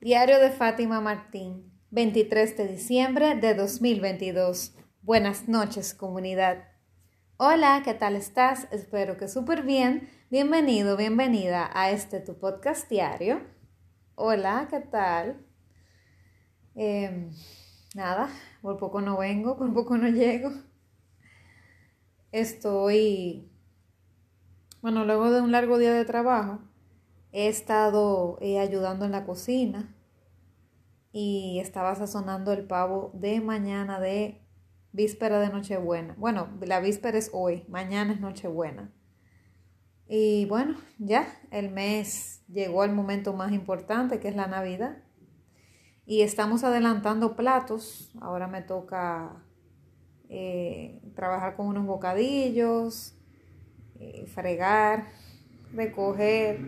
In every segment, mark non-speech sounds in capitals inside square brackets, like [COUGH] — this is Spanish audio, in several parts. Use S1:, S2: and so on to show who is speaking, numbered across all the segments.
S1: Diario de Fátima Martín, 23 de diciembre de 2022. Buenas noches, comunidad. Hola, ¿qué tal estás? Espero que súper bien. Bienvenido, bienvenida a este tu podcast diario. Hola, ¿qué tal? Em, nada, por poco no vengo, por poco no llego. Estoy, bueno, luego de un largo día de trabajo, he estado eh, ayudando en la cocina y estaba sazonando el pavo de mañana de víspera de Nochebuena. Bueno, la víspera es hoy, mañana es Nochebuena. Y bueno, ya el mes llegó al momento más importante que es la Navidad. Y estamos adelantando platos. Ahora me toca eh, trabajar con unos bocadillos, eh, fregar, recoger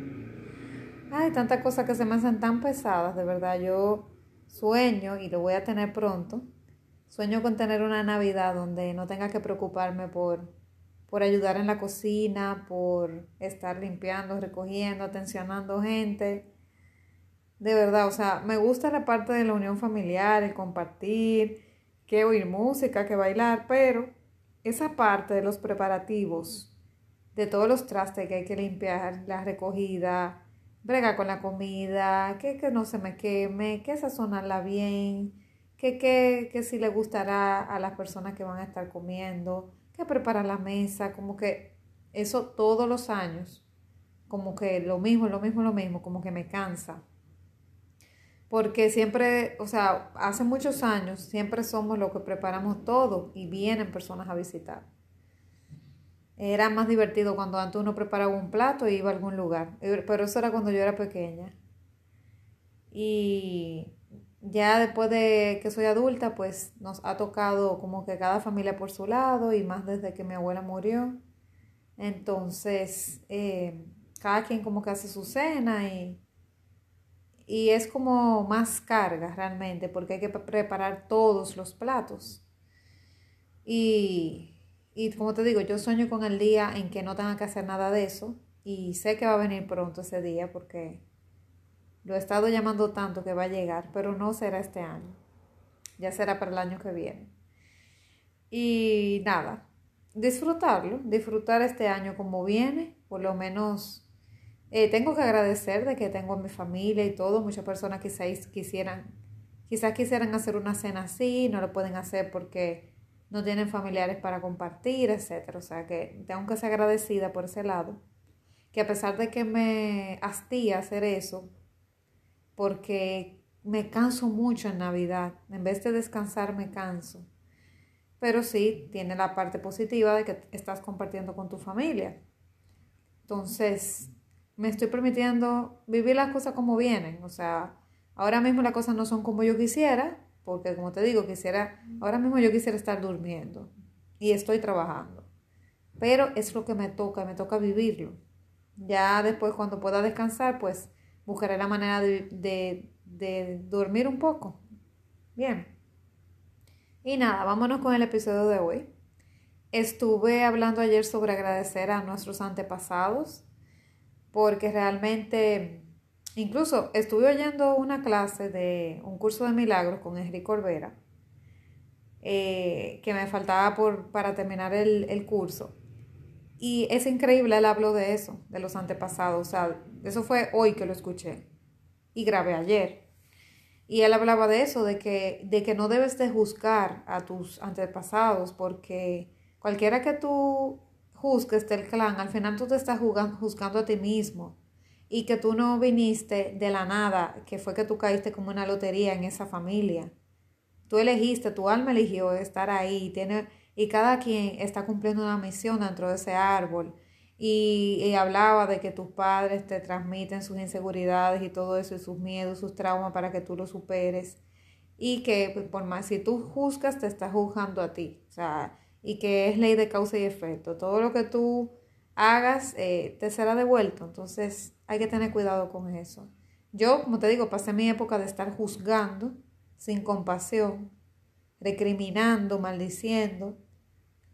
S1: Ay, tantas cosas que se me hacen tan pesadas, de verdad. Yo sueño, y lo voy a tener pronto, sueño con tener una Navidad donde no tenga que preocuparme por, por ayudar en la cocina, por estar limpiando, recogiendo, atencionando gente. De verdad, o sea, me gusta la parte de la unión familiar, el compartir, que oír música, que bailar, pero esa parte de los preparativos, de todos los trastes que hay que limpiar, la recogida, brega con la comida, que, que no se me queme, que sazonarla bien, que, que, que si le gustará a las personas que van a estar comiendo, que preparar la mesa, como que eso todos los años, como que lo mismo, lo mismo, lo mismo, como que me cansa. Porque siempre, o sea, hace muchos años siempre somos los que preparamos todo y vienen personas a visitar. Era más divertido cuando antes uno preparaba un plato e iba a algún lugar. Eh, pero eso era cuando yo era pequeña. Y ya después de que soy adulta, pues nos ha tocado como que cada familia por su lado y más desde que mi abuela murió. Entonces, eh, cada quien como que hace su cena y, y es como más carga realmente porque hay que preparar todos los platos. Y y como te digo, yo sueño con el día en que no tenga que hacer nada de eso y sé que va a venir pronto ese día porque lo he estado llamando tanto que va a llegar, pero no será este año. Ya será para el año que viene. Y nada, disfrutarlo, disfrutar este año como viene, por lo menos eh, tengo que agradecer de que tengo a mi familia y todo. Muchas personas quizás quisieran, quizás quisieran hacer una cena así, no lo pueden hacer porque no tienen familiares para compartir, etc. O sea que tengo que ser agradecida por ese lado. Que a pesar de que me hastía hacer eso, porque me canso mucho en Navidad, en vez de descansar me canso. Pero sí, tiene la parte positiva de que estás compartiendo con tu familia. Entonces, me estoy permitiendo vivir las cosas como vienen. O sea, ahora mismo las cosas no son como yo quisiera, porque como te digo, quisiera, ahora mismo yo quisiera estar durmiendo y estoy trabajando, pero es lo que me toca, me toca vivirlo. Ya después cuando pueda descansar, pues buscaré la manera de, de dormir un poco. Bien. Y nada, vámonos con el episodio de hoy. Estuve hablando ayer sobre agradecer a nuestros antepasados, porque realmente Incluso estuve oyendo una clase de un curso de milagros con Enrique Corbera, eh, que me faltaba por, para terminar el, el, curso. Y es increíble, él habló de eso, de los antepasados. O sea, eso fue hoy que lo escuché y grabé ayer. Y él hablaba de eso, de que, de que no debes de juzgar a tus antepasados, porque cualquiera que tú juzgues del clan, al final tú te estás juzgando a ti mismo y que tú no viniste de la nada, que fue que tú caíste como una lotería en esa familia. Tú elegiste, tu alma eligió estar ahí y, tiene, y cada quien está cumpliendo una misión dentro de ese árbol. Y, hablaba de que tus padres te transmiten sus inseguridades y todo eso, y sus miedos, sus traumas para que tú los superes. Y que pues, por más, si tú juzgas, te estás juzgando a ti. O sea, y que es ley de causa y efecto. Todo lo que tú hagas eh, te será devuelto. Entonces hay que tener cuidado con eso. Yo, como te digo, pasé mi época de estar juzgando sin compasión, recriminando, maldiciendo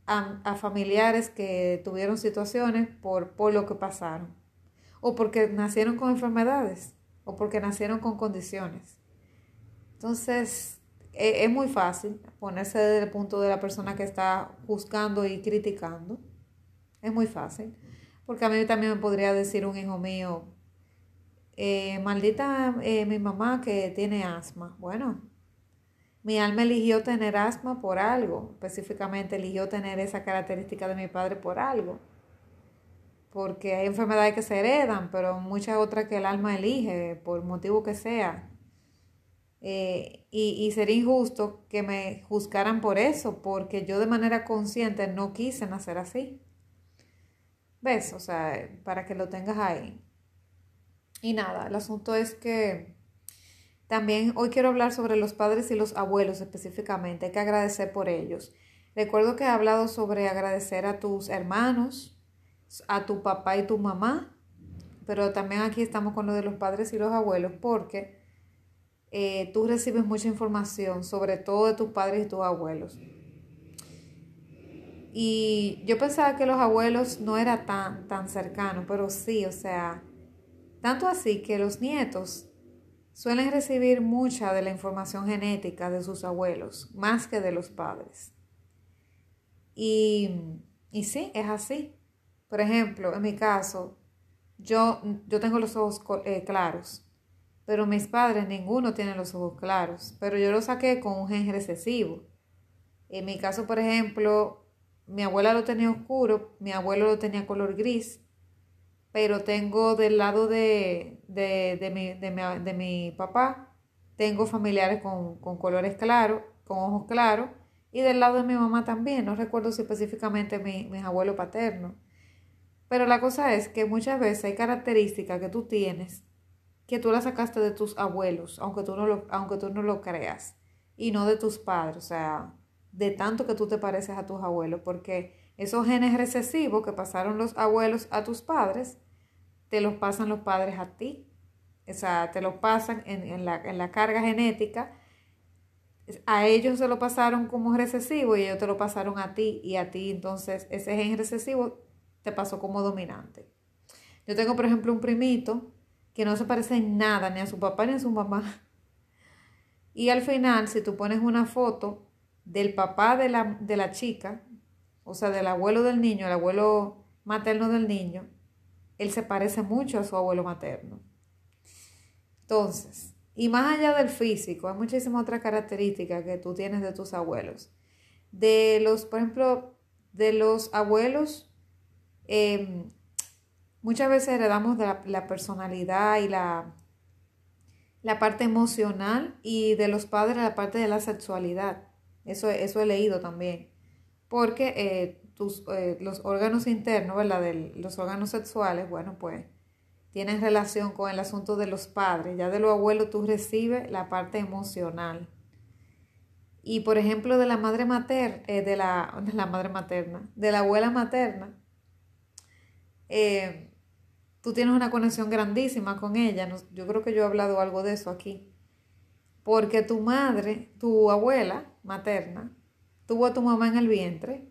S1: a, familiares que tuvieron situaciones por, por lo que pasaron o porque nacieron con enfermedades. o porque nacieron con condiciones. Entonces, e, es muy fácil ponerse desde el punto de la persona que está juzgando y criticando. Es muy fácil. Porque a mí también me podría decir un hijo mío, eh, maldita eh, mi mamá que tiene asma. Bueno, mi alma eligió tener asma por algo, específicamente eligió tener esa característica de mi padre por algo. Porque hay enfermedades que se heredan, pero muchas otras que el alma elige, por motivo que sea. Eh, y, y, sería injusto que me juzgaran por eso, porque yo de manera consciente no quise nacer así. ¿Ves? O sea, para que lo tengas ahí. Y nada, el asunto es que también hoy quiero hablar sobre los padres y los abuelos específicamente. Hay que agradecer por ellos. Recuerdo que he hablado sobre agradecer a tus hermanos, a tu papá y tu mamá, pero también aquí estamos con lo de los padres y los abuelos porque eh, tú recibes mucha información, sobre todo de tus padres y tus abuelos. Y yo pensaba que los abuelos no era tan, tan cercano, pero sí, o sea, tanto así que los nietos suelen recibir mucha de la información genética de sus abuelos, más que de los padres. Y, y sí, es así. Por ejemplo, en mi caso, yo, yo tengo los ojos eh, claros pero mis padres ninguno tiene los ojos claros, pero yo lo saqué con un gen recesivo. En mi caso, por ejemplo, mi abuela lo tenía oscuro, mi abuelo lo tenía color gris, pero tengo del lado de, de, mi, de, mi, papá, tengo familiares con, colores claros, con ojos claros, y del lado de mi mamá también, no recuerdo si específicamente mi, mis abuelos paternos. Pero la cosa es que muchas veces hay características que tú tienes que tú la sacaste de tus abuelos, aunque tú no lo, aunque tú no lo creas, y no de tus padres, o sea, de tanto que tú te pareces a tus abuelos, porque esos genes recesivos que pasaron los abuelos a tus padres, te los pasan los padres a ti, o sea, te los pasan en, la, en la carga genética, a ellos se lo pasaron como recesivo y ellos te lo pasaron a ti y a ti entonces ese gen recesivo te pasó como dominante. Yo tengo, por ejemplo, un primito que no se parece en nada ni a su papá ni a su mamá. Y al final, si tú pones una foto del papá de la, de la chica, o sea, del abuelo del niño, el abuelo materno del niño, él se parece mucho a su abuelo materno. Entonces, y más allá del físico, hay muchísimas otras características que tú tienes de tus abuelos. De los, por ejemplo, de los abuelos, em, Muchas veces heredamos de la, personalidad y la, la parte emocional y de los padres la parte de la sexualidad. Eso, eso he leído también. Porque eh, tus, eh, los órganos internos, ¿verdad? Los órganos sexuales, bueno, pues tienen relación con el asunto de los padres. Ya de los abuelos tú recibes la parte emocional. Y por ejemplo, de la madre materna, eh, de, la, [LAUGHS] de la madre materna, de la abuela materna, eh, tú tienes una conexión grandísima con ella. Yo creo que yo he hablado algo de eso aquí. Porque tu madre, tu abuela materna, tuvo a tu mamá en el vientre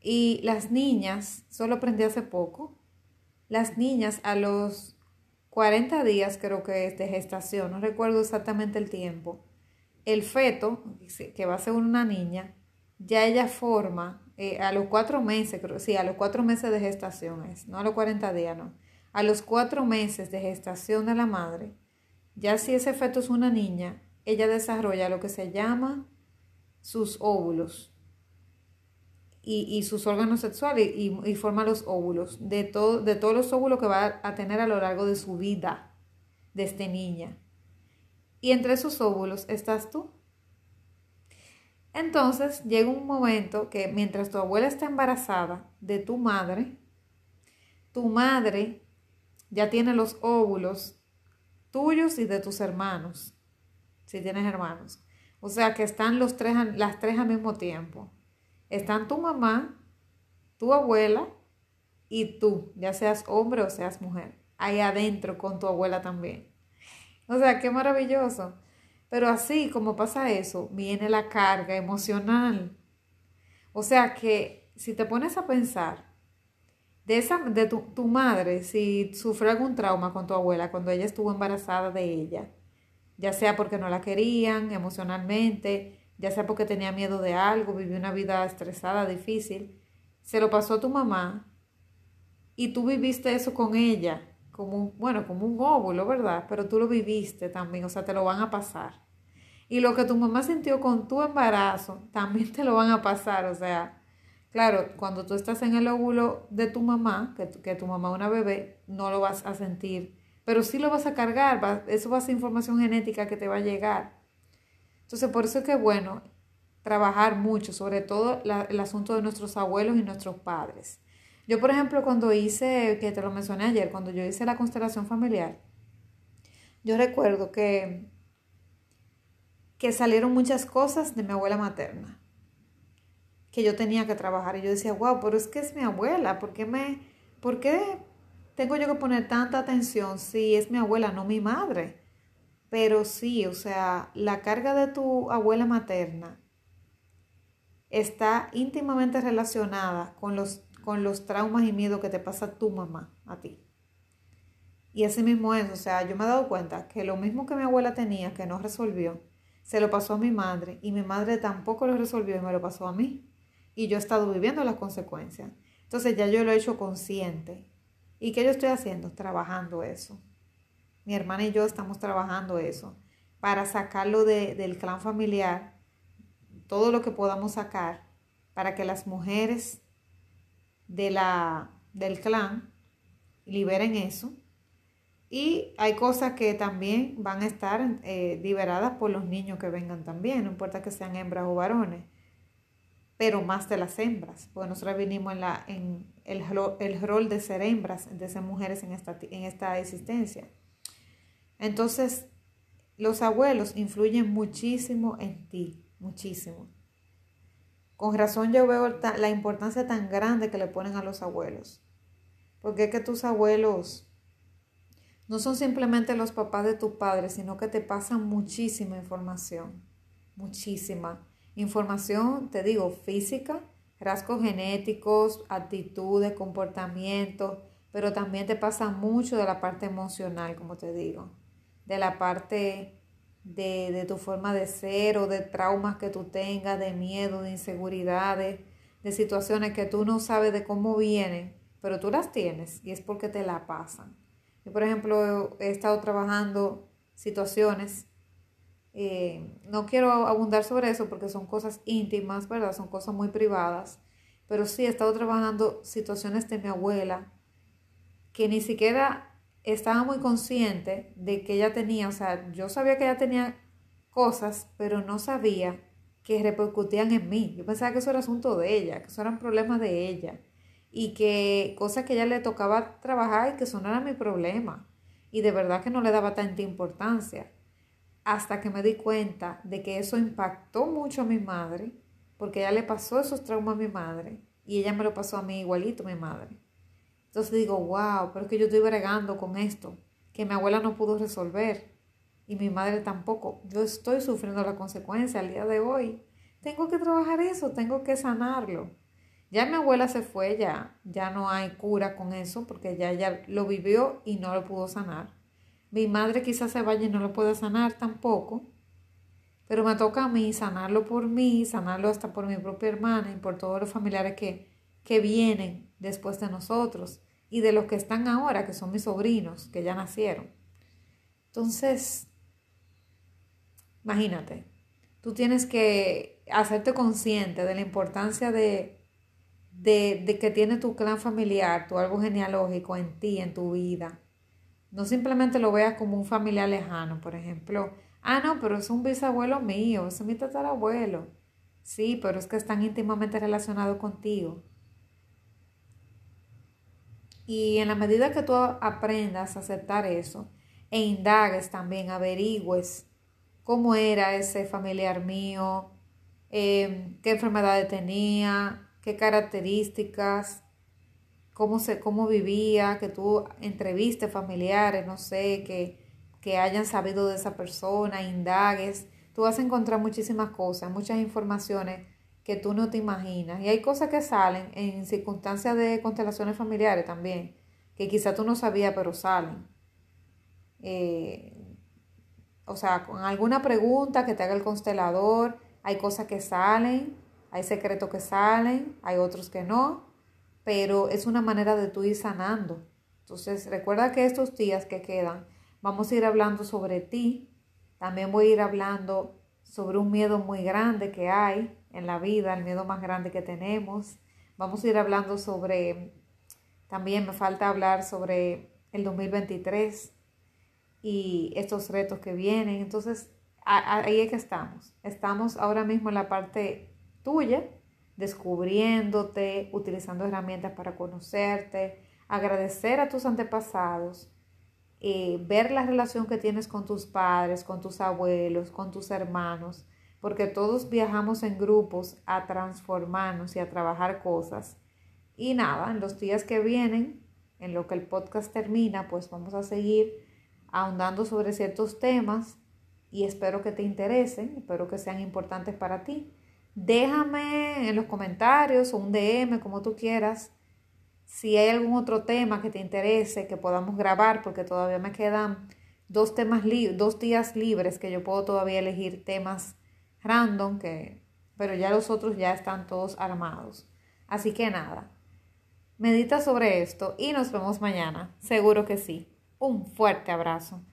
S1: y las niñas, solo aprendí hace poco, las niñas a los 40 días creo que es de gestación, no recuerdo exactamente el tiempo, el feto, que va a ser una niña, ya ella forma eh, a los cuatro meses, creo, sí, a los cuatro meses de gestación es, no a los 40 días, no a los cuatro meses de gestación de la madre, ya si ese feto es una niña, ella desarrolla lo que se llama sus óvulos y, sus órganos sexuales y, forma los óvulos, de, todo, de todos los óvulos que va a tener a lo largo de su vida de esta niña. Y entre esos óvulos estás tú. Entonces llega un momento que mientras tu abuela está embarazada de tu madre, tu madre ya tiene los óvulos tuyos y de tus hermanos, si tienes hermanos. O sea que están los tres, las tres al mismo tiempo. Están tu mamá, tu abuela y tú, ya seas hombre o seas mujer, ahí adentro con tu abuela también. O sea, qué maravilloso. Pero así como pasa eso, viene la carga emocional. O sea que si te pones a pensar, de, esa, de tu, tu madre, si sufrió algún trauma con tu abuela cuando ella estuvo embarazada de ella, ya sea porque no la querían emocionalmente, ya sea porque tenía miedo de algo, vivió una vida estresada, difícil, se lo pasó a tu mamá y tú viviste eso con ella, como bueno, como un óvulo, ¿verdad? Pero tú lo viviste también, o sea, te lo van a pasar. Y lo que tu mamá sintió con tu embarazo, también te lo van a pasar, o sea, claro, cuando tú estás en el óvulo de tu mamá, que, que tu mamá es una bebé, no lo vas a sentir, pero sí lo vas a cargar, eso va a ser información genética que te va a llegar. Entonces, por eso es que bueno trabajar mucho, sobre todo el asunto de nuestros abuelos y nuestros padres. Yo, por ejemplo, cuando hice, que te lo mencioné ayer, cuando yo hice la constelación familiar, yo recuerdo que, que salieron muchas cosas de mi abuela materna que yo tenía que trabajar. Y yo decía, wow, pero es que es mi abuela, ¿por qué, me, ¿por qué tengo yo que poner tanta atención si es mi abuela, no mi madre? Pero sí, o sea, la carga de tu abuela materna está íntimamente relacionada con los, con los traumas y miedos que te pasa tu mamá a ti. Y así mismo es, o sea, yo me he dado cuenta que lo mismo que mi abuela tenía, que no resolvió, se lo pasó a mi madre y mi madre tampoco lo resolvió y me lo pasó a mí. Y yo he estado viviendo las consecuencias. Entonces ya yo lo he hecho consciente. ¿Y qué yo estoy haciendo? Trabajando eso. Mi hermana y yo estamos trabajando eso para sacarlo del clan familiar, todo lo que podamos sacar, para que las mujeres de la, del clan liberen eso. Y hay cosas que también van a estar eh, liberadas por los niños que vengan también, no importa que sean hembras o varones, pero más de las hembras, porque nosotros vinimos en, la, en el, el rol de ser hembras, de ser mujeres en esta, en esta existencia. Entonces, los abuelos influyen muchísimo en ti, muchísimo. Con razón yo veo la importancia tan grande que le ponen a los abuelos. Porque es que tus abuelos no son simplemente los papás de tus padres, sino que te pasan muchísima información, muchísima información, te digo, física, rasgos genéticos, actitudes, comportamientos, pero también te pasa mucho de la parte emocional, como te digo de la parte de, tu forma de ser o de traumas que tú tengas, de miedo, de inseguridades, de situaciones que tú no sabes de cómo vienen, pero tú las tienes y es porque te la pasan. Yo, por ejemplo, he estado trabajando situaciones, eh, no quiero abundar sobre eso porque son cosas íntimas, ¿verdad? Son cosas muy privadas, pero sí he estado trabajando situaciones de mi abuela que ni siquiera estaba muy consciente de que ella tenía, o sea, yo sabía que ella tenía cosas, pero no sabía que repercutían en mí. Yo pensaba que eso era asunto de ella, que eso eran problemas de ella y que cosas que ella le tocaba trabajar y que eso no era mi problema. Y de verdad que no le daba tanta importancia. Hasta que me di cuenta de que eso impactó mucho a mi madre, porque ella le pasó esos traumas a mi madre y ella me lo pasó a mí igualito, mi madre. Entonces digo, wow, pero es que yo estoy bregando con esto, que mi abuela no pudo resolver y mi madre tampoco. Yo estoy sufriendo la consecuencia al día de hoy. Tengo que trabajar eso, tengo que sanarlo. Ya mi abuela se fue, ya, ya no hay cura con eso porque ya ella lo vivió y no lo pudo sanar. Mi madre quizás se vaya y no lo pueda sanar tampoco. Pero me toca a mí sanarlo por mí, sanarlo hasta por mi propia hermana y por todos los familiares que, que vienen después de nosotros y de los que están ahora, que son mis sobrinos, que ya nacieron. Entonces, imagínate, tú tienes que hacerte consciente de la importancia de, de, que tiene tu clan familiar, tu árbol genealógico en ti, en tu vida. No simplemente lo veas como un familiar lejano, por ejemplo. Ah, no, pero es un bisabuelo mío, es mi tatarabuelo. Sí, pero es que están íntimamente relacionados contigo. Y en la medida que tú aprendas a aceptar eso e indagues también, averigües cómo era ese familiar mío, em, qué enfermedades tenía, qué características, cómo, se, cómo vivía, que tú entrevistes familiares, no sé, que, que hayan sabido de esa persona, indagues, tú vas a encontrar muchísimas cosas, muchas informaciones que tú no te imaginas. Y hay cosas que salen en circunstancias de constelaciones familiares también, que quizá tú no sabías, pero salen. Eh, o sea, con alguna pregunta que te haga el constelador, hay cosas que salen, hay secretos que salen, hay otros que no, pero es una manera de tú ir sanando. Entonces, recuerda que estos días que quedan, vamos a ir hablando sobre ti, también voy a ir hablando sobre un miedo muy grande que hay en la vida, el miedo más grande que tenemos. Vamos a ir hablando sobre, también me falta hablar sobre el 2023 y estos retos que vienen. Entonces, ahí es que estamos. Estamos ahora mismo en la parte tuya, descubriéndote, utilizando herramientas para conocerte, agradecer a tus antepasados, eh, ver la relación que tienes con tus padres, con tus abuelos, con tus hermanos, porque todos viajamos en grupos a transformarnos y a trabajar cosas. Y nada, en los días que vienen, en lo que el podcast termina, pues vamos a seguir ahondando sobre ciertos temas y espero que te interesen, espero que sean importantes para ti. Déjame en los comentarios o un DM, como tú quieras, si hay algún otro tema que te interese, que podamos grabar, porque todavía me quedan dos, temas dos días libres que yo puedo todavía elegir temas random, que, pero ya los otros ya están todos armados. Así que nada, medita sobre esto y nos vemos mañana, seguro que sí. Un fuerte abrazo.